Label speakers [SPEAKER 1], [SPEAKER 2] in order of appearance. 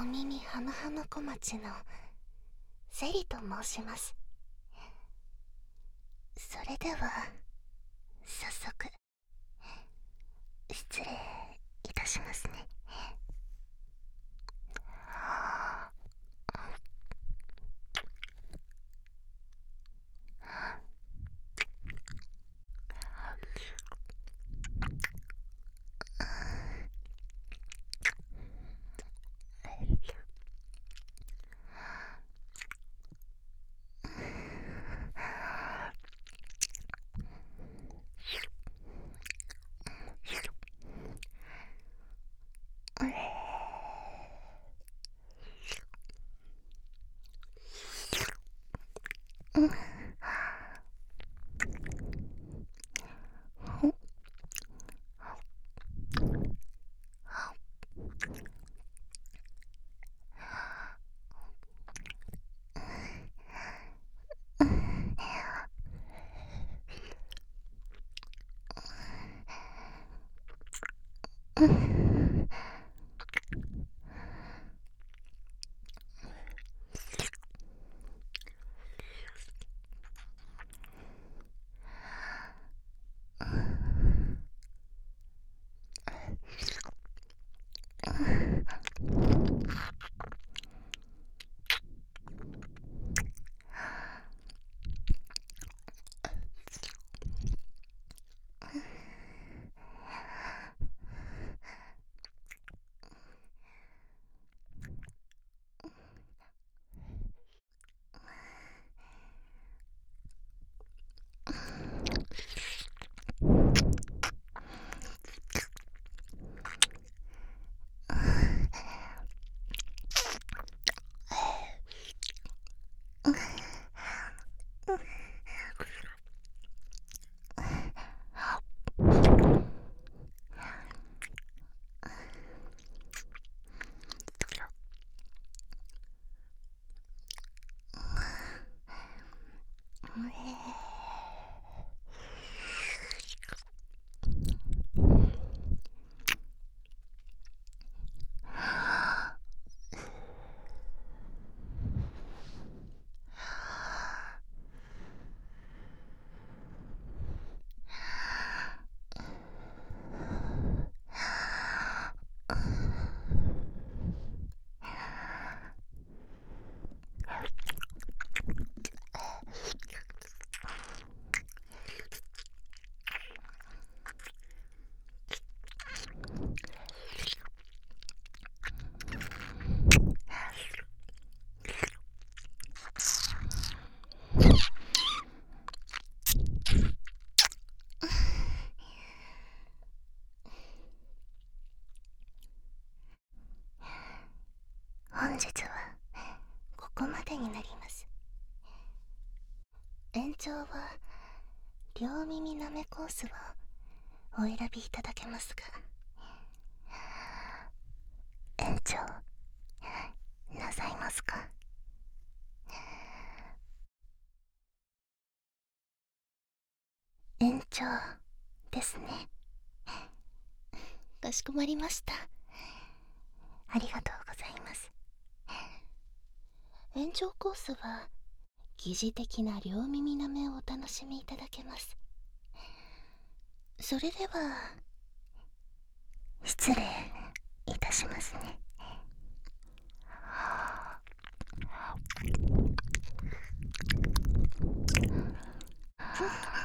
[SPEAKER 1] お耳ハムハム小町のセリと申します。それでは早速失礼いたしますねうんここまでになります。延長は両耳なめコースをお選びいただけますが。延長なさいますか？延長ですね。かしこまりました。ありがとう延長コースは疑似的な両耳なめをお楽しみいただけます。それでは失礼いたしますね。